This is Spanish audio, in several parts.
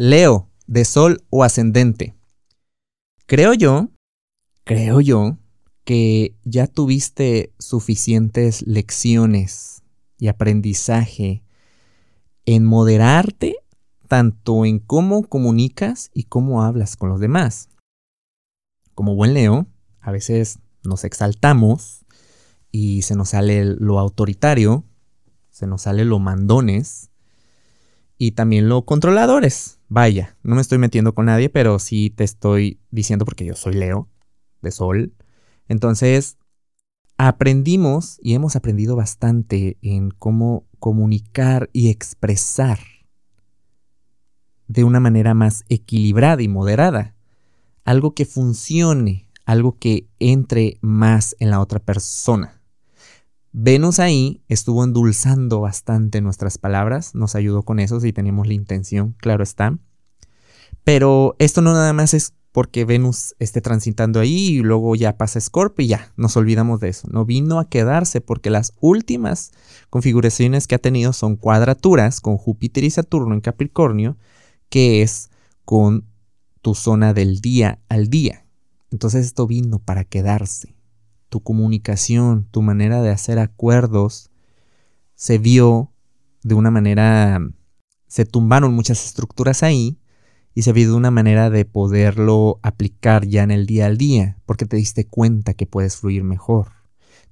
Leo, de Sol o Ascendente. Creo yo, creo yo, que ya tuviste suficientes lecciones y aprendizaje en moderarte tanto en cómo comunicas y cómo hablas con los demás. Como buen Leo, a veces nos exaltamos y se nos sale lo autoritario, se nos sale lo mandones y también lo controladores. Vaya, no me estoy metiendo con nadie, pero sí te estoy diciendo porque yo soy Leo, de Sol. Entonces, aprendimos y hemos aprendido bastante en cómo comunicar y expresar de una manera más equilibrada y moderada. Algo que funcione, algo que entre más en la otra persona. Venus ahí estuvo endulzando bastante nuestras palabras, nos ayudó con eso si teníamos la intención, claro está. Pero esto no nada más es porque Venus esté transitando ahí y luego ya pasa Scorpio y ya, nos olvidamos de eso. No vino a quedarse porque las últimas configuraciones que ha tenido son cuadraturas con Júpiter y Saturno en Capricornio que es con tu zona del día al día. Entonces esto vino para quedarse. Tu comunicación, tu manera de hacer acuerdos se vio de una manera, se tumbaron muchas estructuras ahí y se vio de una manera de poderlo aplicar ya en el día al día, porque te diste cuenta que puedes fluir mejor.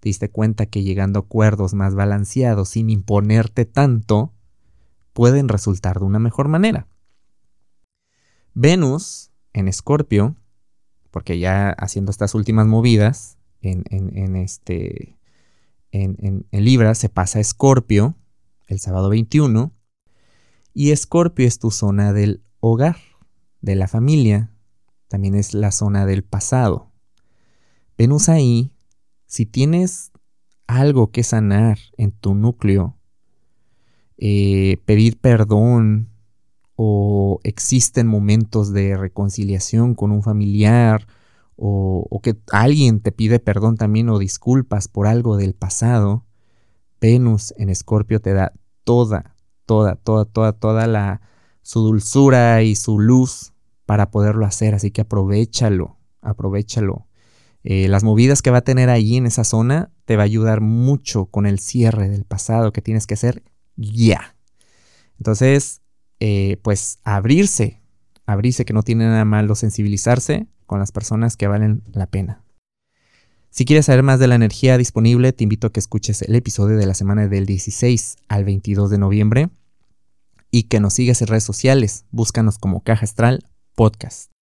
Te diste cuenta que llegando a acuerdos más balanceados sin imponerte tanto, pueden resultar de una mejor manera. Venus en Escorpio, porque ya haciendo estas últimas movidas en, este, en, Libra, se pasa a Escorpio el sábado 21. Y Escorpio es tu zona del hogar, de la familia, también es la zona del pasado. Venus ahí, si tienes algo que sanar en tu núcleo, eh, pedir perdón, o existen momentos de reconciliación con un familiar o, que alguien te pide perdón también o disculpas por algo del pasado, Venus en Escorpio te da toda, toda, toda, toda, toda la su dulzura y su luz para poderlo hacer, así que aprovechalo, aprovechalo. Eh, las movidas que va a tener ahí en esa zona te va a ayudar mucho con el cierre del pasado que tienes que hacer ya. Entonces, eh, pues abrirse, abrirse que no tiene nada malo sensibilizarse con las personas que valen la pena. Si quieres saber más de la energía disponible, te invito a que escuches el episodio de la semana del 16 al 22 de noviembre y que nos sigas en redes sociales. Búscanos como Caja Astral Podcast.